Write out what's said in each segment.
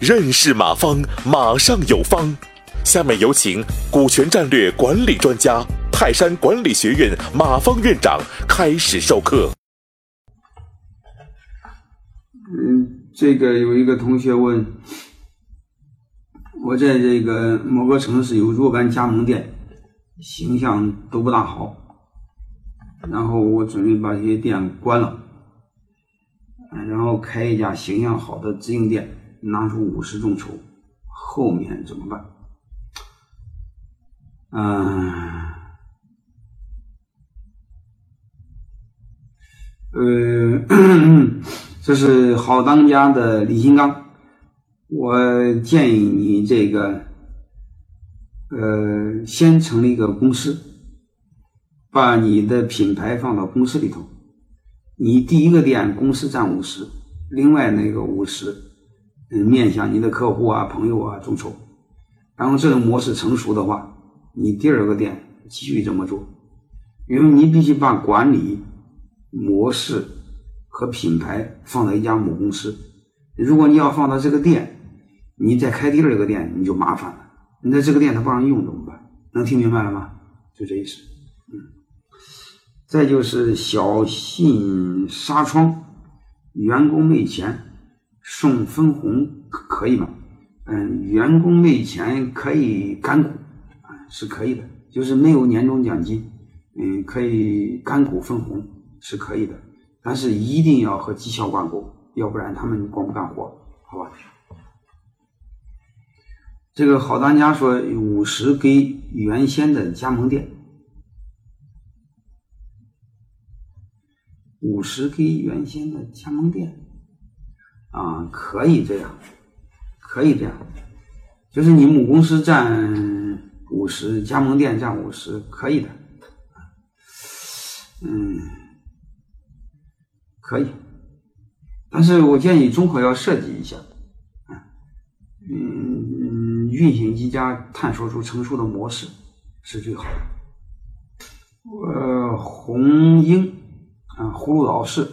认识马方，马上有方。下面有请股权战略管理专家、泰山管理学院马方院长开始授课。嗯，这个有一个同学问，我在这个某个城市有若干加盟店，形象都不大好，然后我准备把这些店关了，然后开一家形象好的直营店，拿出五十众筹，后面怎么办？嗯，呃，这是好当家的李金刚，我建议你这个，呃，先成立一个公司，把你的品牌放到公司里头，你第一个店公司占五十，另外那个五十，嗯，面向你的客户啊、朋友啊众筹，然后这种模式成熟的话。你第二个店继续这么做，因为你必须把管理模式和品牌放在一家母公司。如果你要放到这个店，你再开第二个店，你就麻烦了。你在这个店他不让用怎么办？能听明白了吗？就这意思。再就是小信纱窗，员工没钱送分红可以吗？嗯，员工没钱可以干股。是可以的，就是没有年终奖金，嗯，可以干股分红是可以的，但是一定要和绩效挂钩，要不然他们光不干活，好吧？这个好当家说五十给原先的加盟店，五十给原先的加盟店，啊，可以这样，可以这样，就是你母公司占。五十加盟店占五十可以的，嗯，可以，但是我建议综合要设计一下，嗯，运行一家探索出成熟的模式是最好的。呃，红樱啊，葫芦岛市，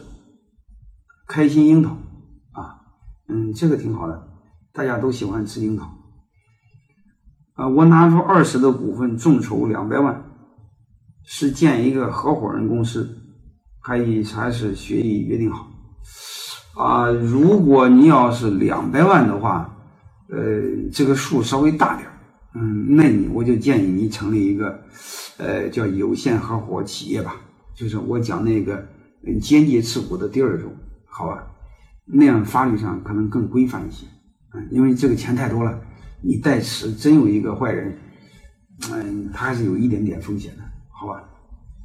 开心樱桃啊，嗯，这个挺好的，大家都喜欢吃樱桃。啊，我拿出二十的股份，众筹两百万，是建一个合伙人公司，还以还是协议约定好？啊，如果你要是两百万的话，呃，这个数稍微大点嗯，那你我就建议你成立一个，呃，叫有限合伙企业吧，就是我讲那个间接持股的第二种，好吧？那样法律上可能更规范一些，嗯，因为这个钱太多了。你代持真有一个坏人，嗯，他还是有一点点风险的，好吧？